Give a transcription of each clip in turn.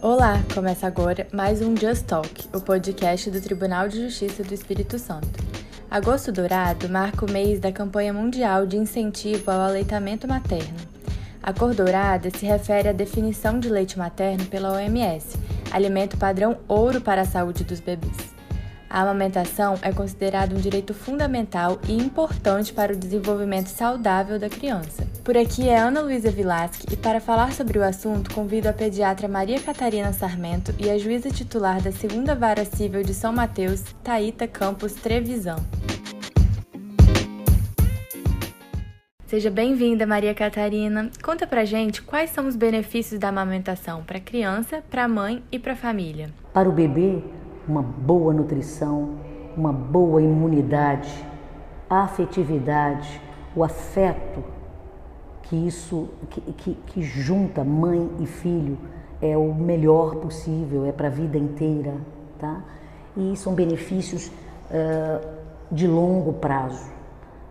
Olá, começa agora mais um Just Talk, o podcast do Tribunal de Justiça do Espírito Santo. Agosto Dourado marca o mês da campanha mundial de incentivo ao aleitamento materno. A cor dourada se refere à definição de leite materno pela OMS, alimento padrão ouro para a saúde dos bebês. A amamentação é considerada um direito fundamental e importante para o desenvolvimento saudável da criança. Por aqui é Ana Luísa Vilasque e para falar sobre o assunto convido a pediatra Maria Catarina Sarmento e a juíza titular da Segunda Vara Civil de São Mateus, Taíta Campos Trevisão. Seja bem-vinda, Maria Catarina. Conta pra gente quais são os benefícios da amamentação para a criança, para a mãe e para a família. Para o bebê, uma boa nutrição, uma boa imunidade, a afetividade, o afeto que isso que, que, que junta mãe e filho é o melhor possível, é para a vida inteira, tá? E são benefícios uh, de longo prazo.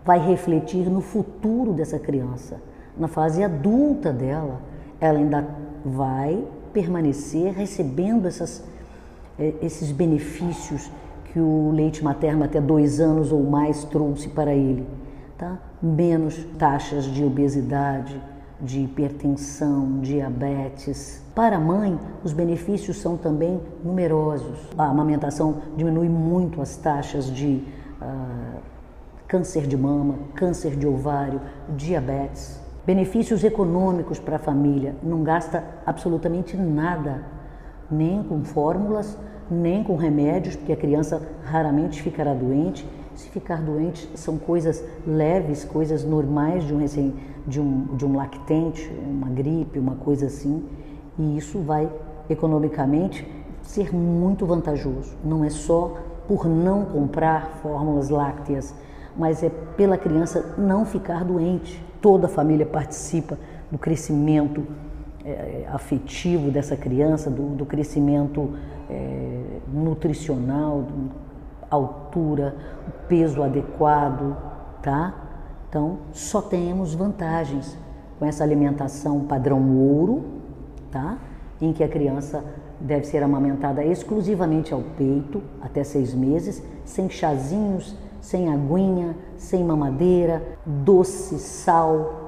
Vai refletir no futuro dessa criança, na fase adulta dela, ela ainda vai permanecer recebendo essas esses benefícios que o leite materno até dois anos ou mais trouxe para ele. Tá? Menos taxas de obesidade, de hipertensão, diabetes. Para a mãe, os benefícios são também numerosos. A amamentação diminui muito as taxas de uh, câncer de mama, câncer de ovário, diabetes. Benefícios econômicos para a família, não gasta absolutamente nada, nem com fórmulas, nem com remédios, porque a criança raramente ficará doente. Se ficar doente, são coisas leves, coisas normais de um, recém, de um, de um lactente, uma gripe, uma coisa assim. E isso vai, economicamente, ser muito vantajoso. Não é só por não comprar fórmulas lácteas, mas é pela criança não ficar doente. Toda a família participa do crescimento é, afetivo dessa criança, do, do crescimento é, nutricional, altura, peso adequado, tá? Então, só temos vantagens com essa alimentação padrão ouro, tá? Em que a criança deve ser amamentada exclusivamente ao peito, até seis meses, sem chazinhos, sem aguinha, sem mamadeira, doce, sal,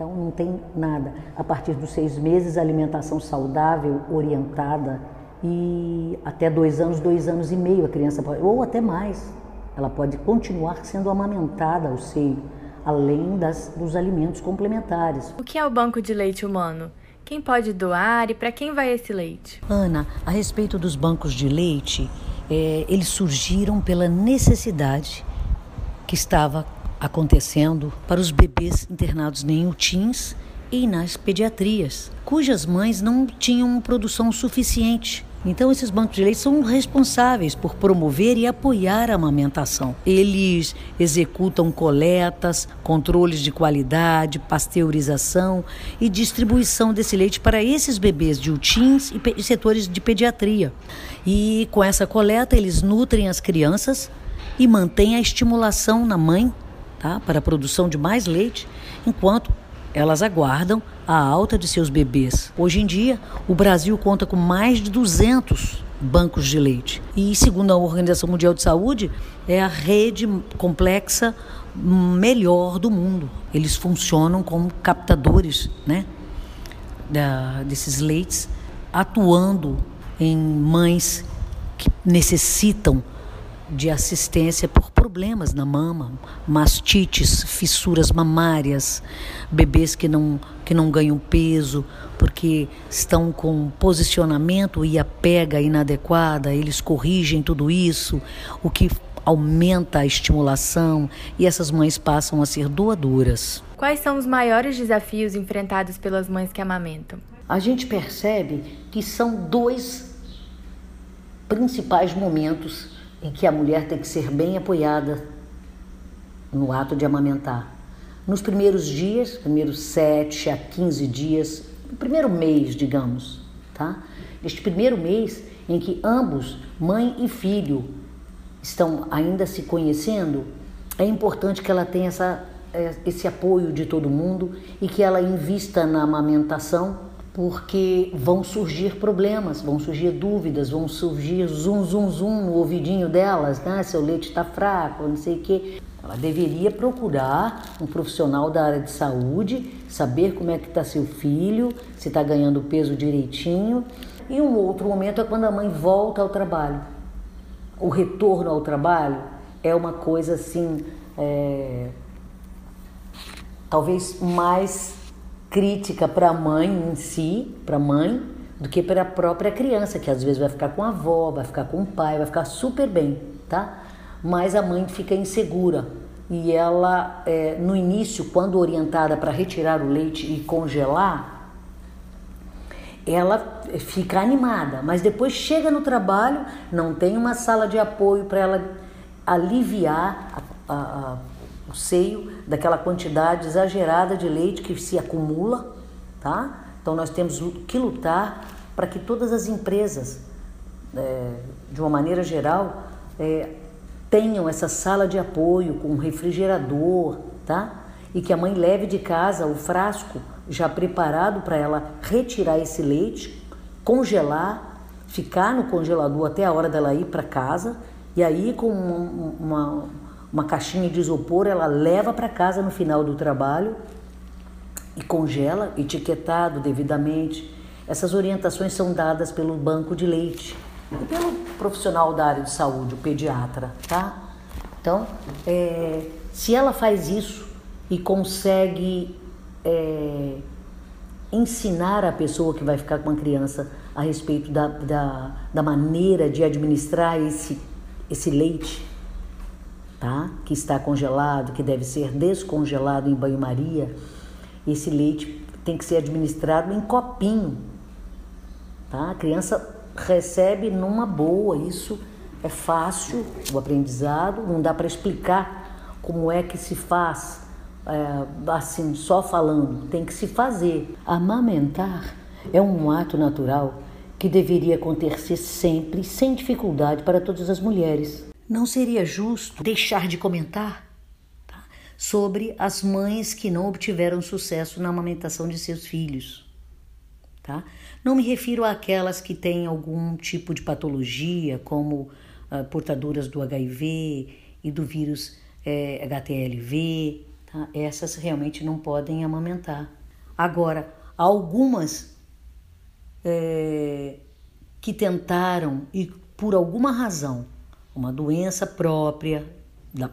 então não tem nada. A partir dos seis meses, alimentação saudável, orientada e até dois anos, dois anos e meio a criança pode, ou até mais, ela pode continuar sendo amamentada ao seio, além das, dos alimentos complementares. O que é o banco de leite humano? Quem pode doar e para quem vai esse leite? Ana, a respeito dos bancos de leite, é, eles surgiram pela necessidade que estava acontecendo para os bebês internados em UTINs e nas pediatrias, cujas mães não tinham produção suficiente. Então, esses bancos de leite são responsáveis por promover e apoiar a amamentação. Eles executam coletas, controles de qualidade, pasteurização e distribuição desse leite para esses bebês de UTINs e setores de pediatria. E com essa coleta, eles nutrem as crianças e mantêm a estimulação na mãe tá? para a produção de mais leite, enquanto elas aguardam a alta de seus bebês. Hoje em dia, o Brasil conta com mais de 200 bancos de leite. E, segundo a Organização Mundial de Saúde, é a rede complexa melhor do mundo. Eles funcionam como captadores né, da, desses leites, atuando em mães que necessitam de assistência por problemas na mama, mastites, fissuras mamárias, bebês que não, que não ganham peso porque estão com posicionamento e a pega inadequada, eles corrigem tudo isso, o que aumenta a estimulação e essas mães passam a ser doadoras. Quais são os maiores desafios enfrentados pelas mães que amamentam? A gente percebe que são dois principais momentos em que a mulher tem que ser bem apoiada no ato de amamentar. Nos primeiros dias, primeiros 7 a 15 dias, no primeiro mês, digamos, tá? Este primeiro mês em que ambos, mãe e filho, estão ainda se conhecendo, é importante que ela tenha essa, é, esse apoio de todo mundo e que ela invista na amamentação porque vão surgir problemas, vão surgir dúvidas, vão surgir zum, zum, zum no ouvidinho delas, né? Seu leite está fraco, não sei o quê. Ela deveria procurar um profissional da área de saúde, saber como é que está seu filho, se está ganhando peso direitinho. E um outro momento é quando a mãe volta ao trabalho. O retorno ao trabalho é uma coisa assim, é, talvez mais crítica para a mãe em si, para a mãe, do que para a própria criança, que às vezes vai ficar com a avó, vai ficar com o pai, vai ficar super bem, tá? Mas a mãe fica insegura e ela, é, no início, quando orientada para retirar o leite e congelar, ela fica animada, mas depois chega no trabalho, não tem uma sala de apoio para ela aliviar a, a, a o seio daquela quantidade exagerada de leite que se acumula, tá? Então nós temos que lutar para que todas as empresas, é, de uma maneira geral, é, tenham essa sala de apoio com refrigerador, tá? E que a mãe leve de casa o frasco já preparado para ela retirar esse leite, congelar, ficar no congelador até a hora dela ir para casa e aí com uma, uma uma caixinha de isopor, ela leva para casa no final do trabalho e congela, etiquetado devidamente. Essas orientações são dadas pelo banco de leite e pelo profissional da área de saúde, o pediatra, tá? Então, é, se ela faz isso e consegue é, ensinar a pessoa que vai ficar com a criança a respeito da, da, da maneira de administrar esse, esse leite, tá? que está congelado, que deve ser descongelado em banho-maria, esse leite tem que ser administrado em copinho. Tá? A criança recebe numa boa, isso é fácil, o aprendizado, não dá para explicar como é que se faz, é, assim, só falando, tem que se fazer. Amamentar é um ato natural que deveria acontecer sempre, sem dificuldade, para todas as mulheres. Não seria justo deixar de comentar tá, sobre as mães que não obtiveram sucesso na amamentação de seus filhos. Tá? Não me refiro àquelas que têm algum tipo de patologia, como uh, portadoras do HIV e do vírus é, HTLV. Tá? Essas realmente não podem amamentar. Agora, algumas é, que tentaram e por alguma razão uma doença própria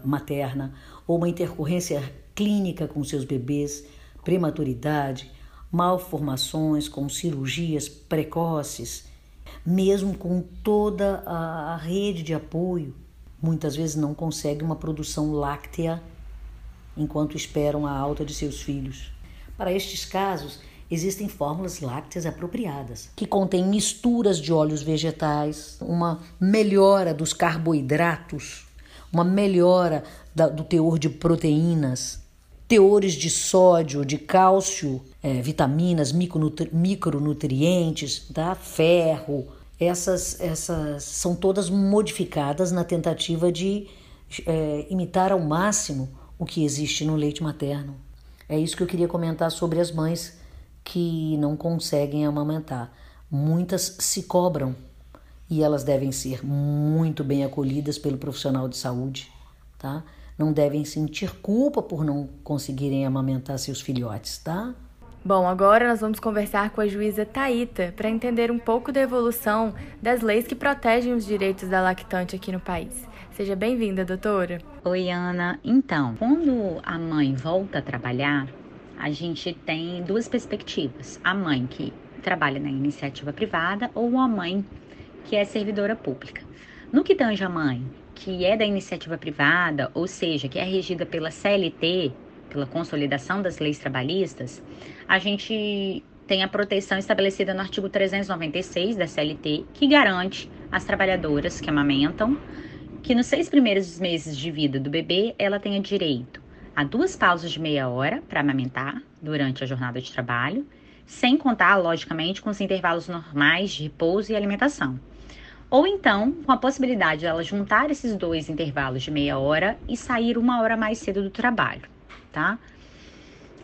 materna ou uma intercorrência clínica com seus bebês, prematuridade, malformações com cirurgias precoces, mesmo com toda a rede de apoio, muitas vezes não consegue uma produção láctea enquanto esperam a alta de seus filhos. Para estes casos, Existem fórmulas lácteas apropriadas, que contêm misturas de óleos vegetais, uma melhora dos carboidratos, uma melhora da, do teor de proteínas, teores de sódio, de cálcio, é, vitaminas, micronutrientes, tá? ferro. Essas, essas são todas modificadas na tentativa de é, imitar ao máximo o que existe no leite materno. É isso que eu queria comentar sobre as mães que não conseguem amamentar. Muitas se cobram e elas devem ser muito bem acolhidas pelo profissional de saúde, tá? Não devem sentir culpa por não conseguirem amamentar seus filhotes, tá? Bom, agora nós vamos conversar com a juíza Taíta para entender um pouco da evolução das leis que protegem os direitos da lactante aqui no país. Seja bem-vinda, doutora. Oi, Ana. Então, quando a mãe volta a trabalhar, a gente tem duas perspectivas: a mãe que trabalha na iniciativa privada ou a mãe que é servidora pública. No que tange a mãe que é da iniciativa privada, ou seja, que é regida pela CLT, pela consolidação das leis trabalhistas, a gente tem a proteção estabelecida no artigo 396 da CLT, que garante às trabalhadoras que amamentam que nos seis primeiros meses de vida do bebê ela tenha direito a duas pausas de meia hora para amamentar durante a jornada de trabalho, sem contar, logicamente, com os intervalos normais de repouso e alimentação. Ou então, com a possibilidade dela juntar esses dois intervalos de meia hora e sair uma hora mais cedo do trabalho, tá?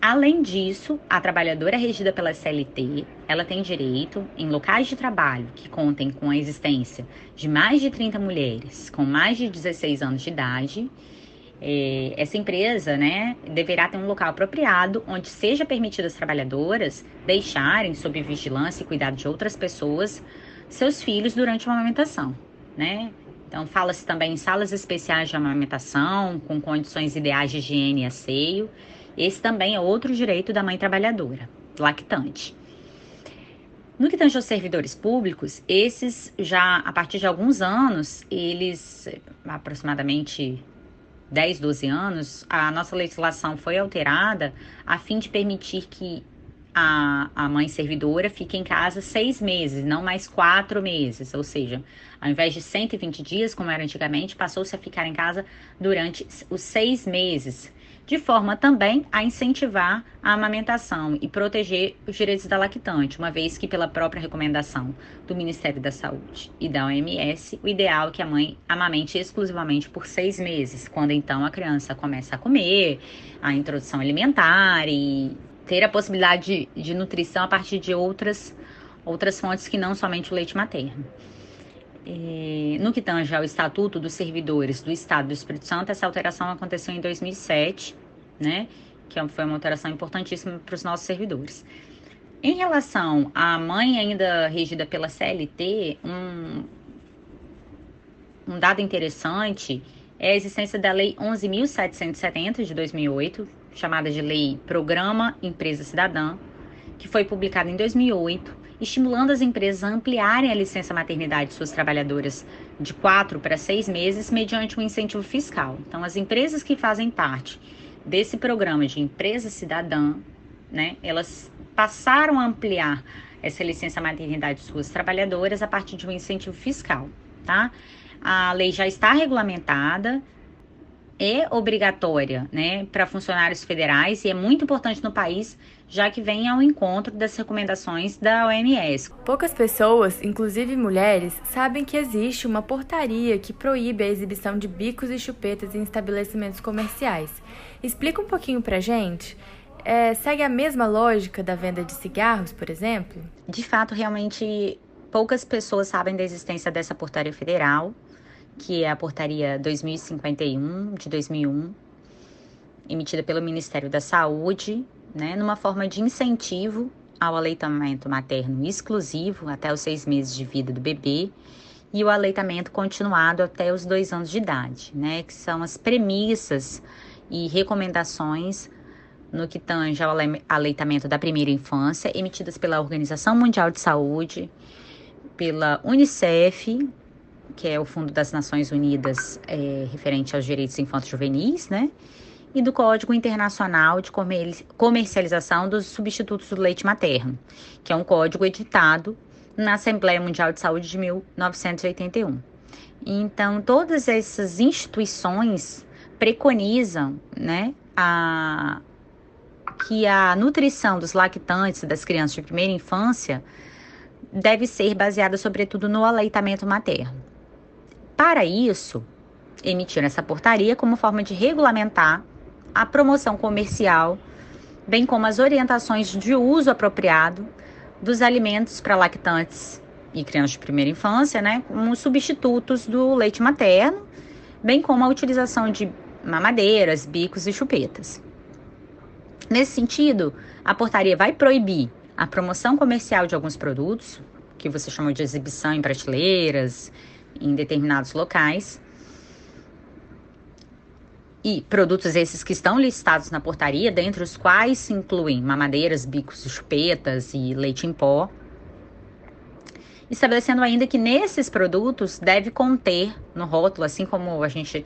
Além disso, a trabalhadora regida pela CLT, ela tem direito, em locais de trabalho que contem com a existência de mais de 30 mulheres com mais de 16 anos de idade, é, essa empresa, né, deverá ter um local apropriado onde seja permitido às trabalhadoras deixarem sob vigilância e cuidado de outras pessoas seus filhos durante uma amamentação, né? Então, fala-se também em salas especiais de amamentação, com condições ideais de higiene e asseio. Esse também é outro direito da mãe trabalhadora, lactante. No que tange aos servidores públicos, esses já, a partir de alguns anos, eles, aproximadamente 10, 12 anos, a nossa legislação foi alterada a fim de permitir que a, a mãe servidora fique em casa seis meses, não mais quatro meses. Ou seja, ao invés de 120 dias, como era antigamente, passou-se a ficar em casa durante os seis meses de forma também a incentivar a amamentação e proteger os direitos da lactante, uma vez que, pela própria recomendação do Ministério da Saúde e da OMS, o ideal é que a mãe amamente exclusivamente por seis meses, quando então a criança começa a comer, a introdução alimentar e ter a possibilidade de, de nutrição a partir de outras, outras fontes que não somente o leite materno. E, no que tange ao Estatuto dos Servidores do Estado do Espírito Santo, essa alteração aconteceu em 2007, né? Que foi uma alteração importantíssima para os nossos servidores. Em relação à mãe ainda regida pela CLT, um, um dado interessante é a existência da Lei 11.770 de 2008, chamada de Lei Programa Empresa Cidadã, que foi publicada em 2008 estimulando as empresas a ampliarem a licença maternidade de suas trabalhadoras de quatro para seis meses mediante um incentivo fiscal. Então, as empresas que fazem parte desse programa de empresa cidadã, né, elas passaram a ampliar essa licença maternidade de suas trabalhadoras a partir de um incentivo fiscal, tá? A lei já está regulamentada, é obrigatória, né, para funcionários federais e é muito importante no país, já que vem ao encontro das recomendações da OMS. Poucas pessoas, inclusive mulheres, sabem que existe uma portaria que proíbe a exibição de bicos e chupetas em estabelecimentos comerciais. Explica um pouquinho pra gente. É, segue a mesma lógica da venda de cigarros, por exemplo? De fato, realmente poucas pessoas sabem da existência dessa portaria federal que é a portaria 2051 de 2001, emitida pelo Ministério da Saúde, né, numa forma de incentivo ao aleitamento materno exclusivo até os seis meses de vida do bebê e o aleitamento continuado até os dois anos de idade, né, que são as premissas e recomendações no que tange ao aleitamento da primeira infância, emitidas pela Organização Mundial de Saúde, pela Unicef, que é o Fundo das Nações Unidas é, referente aos direitos infantos juvenis, né? E do Código Internacional de Comercialização dos Substitutos do Leite Materno, que é um código editado na Assembleia Mundial de Saúde de 1981. Então, todas essas instituições preconizam, né, a, que a nutrição dos lactantes das crianças de primeira infância deve ser baseada sobretudo no aleitamento materno. Para isso, emitiram essa portaria como forma de regulamentar a promoção comercial, bem como as orientações de uso apropriado dos alimentos para lactantes e crianças de primeira infância, né, como substitutos do leite materno, bem como a utilização de mamadeiras, bicos e chupetas. Nesse sentido, a portaria vai proibir a promoção comercial de alguns produtos, que você chama de exibição em prateleiras, em determinados locais. E produtos esses que estão listados na portaria, dentre os quais se incluem mamadeiras, bicos, chupetas e leite em pó. Estabelecendo ainda que nesses produtos deve conter no rótulo, assim como a gente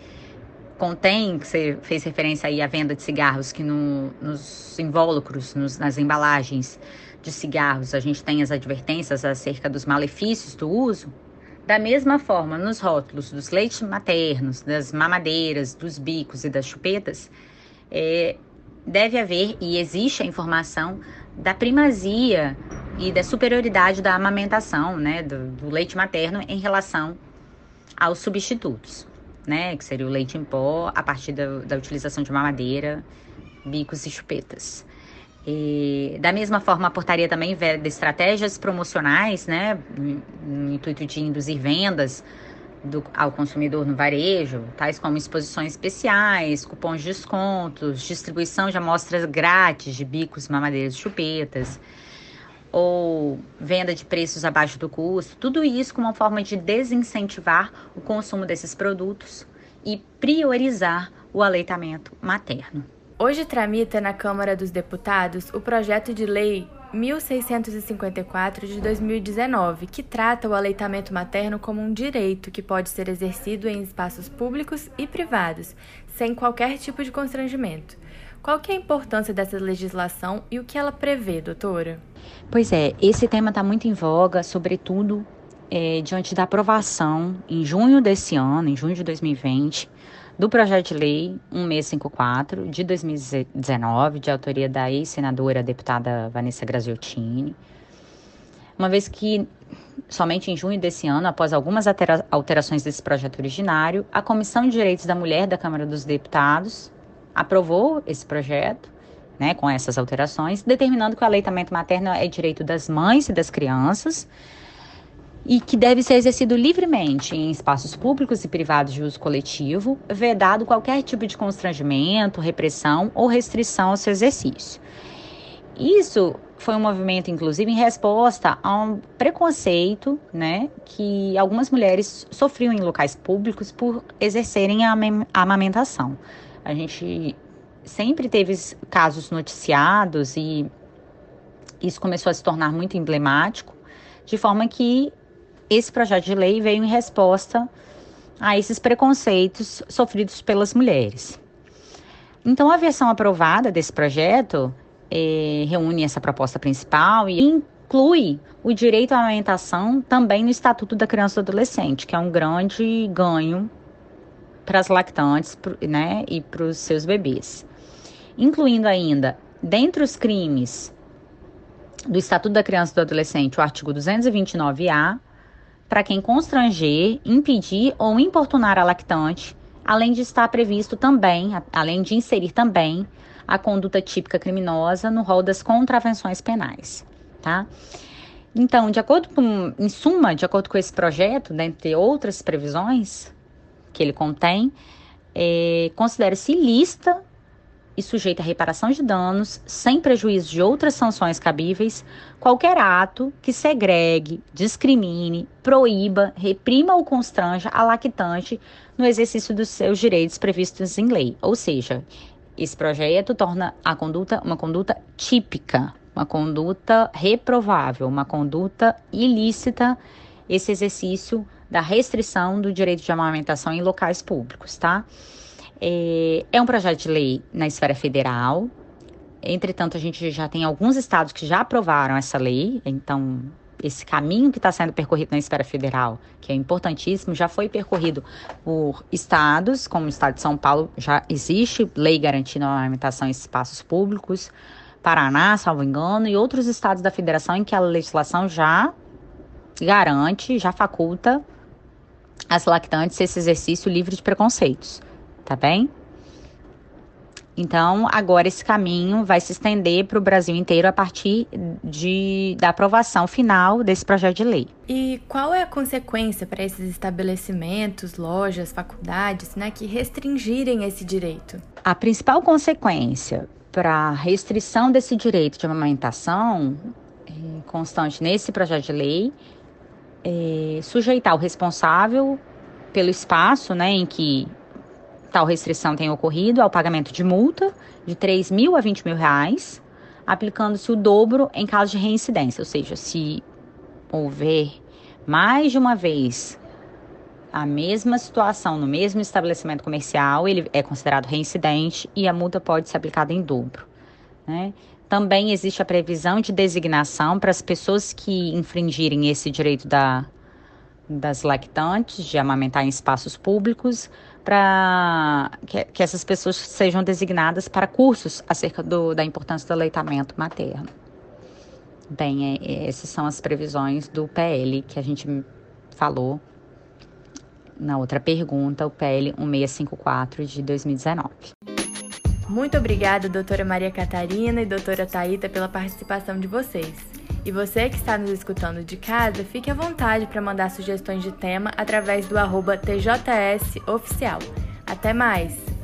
contém, que você fez referência aí à venda de cigarros, que no, nos invólucros, nos, nas embalagens de cigarros, a gente tem as advertências acerca dos malefícios do uso. Da mesma forma, nos rótulos dos leites maternos, das mamadeiras, dos bicos e das chupetas, é, deve haver e existe a informação da primazia e da superioridade da amamentação, né, do, do leite materno em relação aos substitutos, né, que seria o leite em pó a partir da, da utilização de mamadeira, bicos e chupetas. E, da mesma forma, a portaria também veda estratégias promocionais, né, no intuito de induzir vendas do, ao consumidor no varejo, tais como exposições especiais, cupons de descontos, distribuição de amostras grátis de bicos, mamadeiras e chupetas, ou venda de preços abaixo do custo, tudo isso como uma forma de desincentivar o consumo desses produtos e priorizar o aleitamento materno. Hoje tramita na Câmara dos Deputados o projeto de lei 1654 de 2019, que trata o aleitamento materno como um direito que pode ser exercido em espaços públicos e privados, sem qualquer tipo de constrangimento. Qual que é a importância dessa legislação e o que ela prevê, doutora? Pois é, esse tema está muito em voga, sobretudo é, diante da aprovação em junho desse ano, em junho de 2020, do projeto de lei 1654 de 2019, de autoria da ex-senadora deputada Vanessa Graziottini, uma vez que somente em junho desse ano, após algumas alterações desse projeto originário, a Comissão de Direitos da Mulher da Câmara dos Deputados aprovou esse projeto, né, com essas alterações, determinando que o aleitamento materno é direito das mães e das crianças e que deve ser exercido livremente em espaços públicos e privados de uso coletivo, vedado qualquer tipo de constrangimento, repressão ou restrição ao seu exercício. Isso foi um movimento, inclusive, em resposta a um preconceito né, que algumas mulheres sofriam em locais públicos por exercerem a amamentação. A gente sempre teve casos noticiados e isso começou a se tornar muito emblemático, de forma que esse projeto de lei veio em resposta a esses preconceitos sofridos pelas mulheres. Então, a versão aprovada desse projeto eh, reúne essa proposta principal e inclui o direito à alimentação também no Estatuto da Criança e do Adolescente, que é um grande ganho para as lactantes né, e para os seus bebês. Incluindo ainda, dentre os crimes do Estatuto da Criança e do Adolescente, o artigo 229-A, para quem constranger, impedir ou importunar a lactante, além de estar previsto também, além de inserir também a conduta típica criminosa no rol das contravenções penais, tá? Então, de acordo com, em suma, de acordo com esse projeto, dentre outras previsões que ele contém, é, considera-se ilícita e sujeita a reparação de danos, sem prejuízo de outras sanções cabíveis, qualquer ato que segregue, discrimine, proíba, reprima ou constranja a lactante no exercício dos seus direitos previstos em lei. Ou seja, esse projeto torna a conduta uma conduta típica, uma conduta reprovável, uma conduta ilícita, esse exercício da restrição do direito de amamentação em locais públicos, tá? É, é um projeto de lei na esfera federal. Entretanto, a gente já tem alguns estados que já aprovaram essa lei, então esse caminho que está sendo percorrido na esfera federal, que é importantíssimo, já foi percorrido por estados, como o estado de São Paulo, já existe lei garantindo a alimentação em espaços públicos, Paraná, salvo engano, e outros estados da federação em que a legislação já garante, já faculta as lactantes esse exercício livre de preconceitos tá bem? Então, agora esse caminho vai se estender para o Brasil inteiro a partir de, da aprovação final desse projeto de lei. E qual é a consequência para esses estabelecimentos, lojas, faculdades, né, que restringirem esse direito? A principal consequência para a restrição desse direito de amamentação é, constante nesse projeto de lei é sujeitar o responsável pelo espaço né, em que tal restrição tenha ocorrido ao pagamento de multa de 3 mil a 20 mil reais, aplicando-se o dobro em caso de reincidência, ou seja, se houver mais de uma vez a mesma situação no mesmo estabelecimento comercial, ele é considerado reincidente e a multa pode ser aplicada em dobro. Né? Também existe a previsão de designação para as pessoas que infringirem esse direito da, das lactantes de amamentar em espaços públicos, para que, que, essas pessoas sejam designadas para cursos acerca do, da importância do aleitamento materno. Bem, é, é essas são as previsões do PL que a gente falou na outra pergunta, o PL 1654 de 2019. Muito obrigada, doutora Maria Catarina e doutora Taíta, pela participação de vocês. E você que está nos escutando de casa, fique à vontade para mandar sugestões de tema através do arroba TJS Oficial. Até mais!